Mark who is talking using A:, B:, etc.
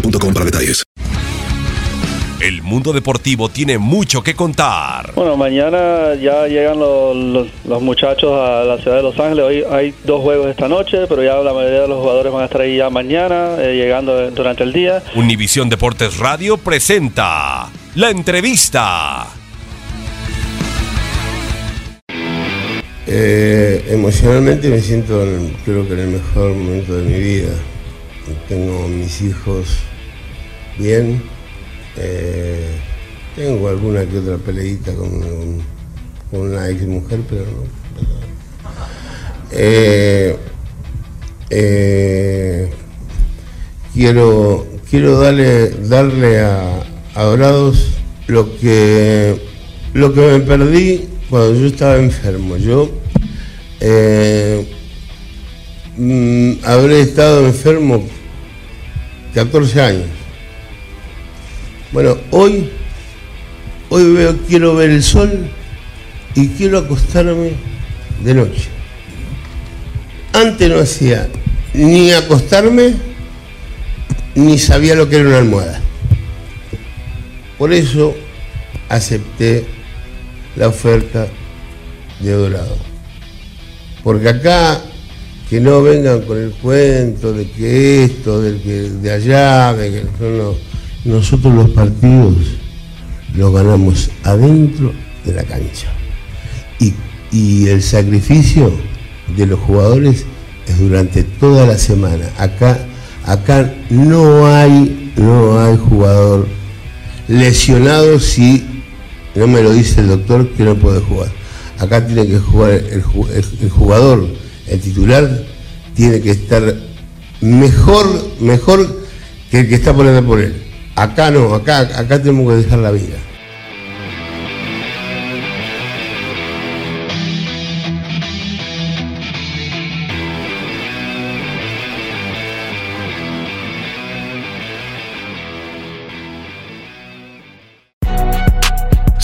A: boostmobile.com para detalles.
B: El mundo deportivo tiene mucho que contar.
C: Bueno, mañana ya llegan los, los- los muchachos a la ciudad de Los Ángeles. Hoy hay dos juegos esta noche, pero ya la mayoría de los jugadores van a estar ahí ya mañana, eh, llegando durante el día.
B: Univisión Deportes Radio presenta la entrevista.
D: Eh, emocionalmente me siento en- creo que en el mejor momento de mi vida. Tengo mis hijos bien. eh, tengo alguna que otra peleita con, con una ex mujer, pero no. Eh, eh, quiero quiero darle darle a, a Dorados lo que lo que me perdí cuando yo estaba enfermo. Yo mm, habré estado enfermo 14 años. Bueno, hoy, hoy veo, quiero ver el sol y quiero acostarme de noche. Antes no hacía ni acostarme ni sabía lo que era una almohada. Por eso acepté la oferta de Dorado. Porque acá que no vengan con el cuento de que esto, del que de allá, de que no, no. nosotros los partidos los ganamos adentro de la cancha. Y, y el sacrificio de los jugadores es durante toda la semana. Acá, acá no hay, no hay jugador lesionado si no me lo dice el doctor que no puede jugar. Acá tiene que jugar el, ju- el- el jugador, el titular, tiene que estar mejor, mejor que el que está poniendo por él. Acá no, acá, acá tenemos que dejar la vida.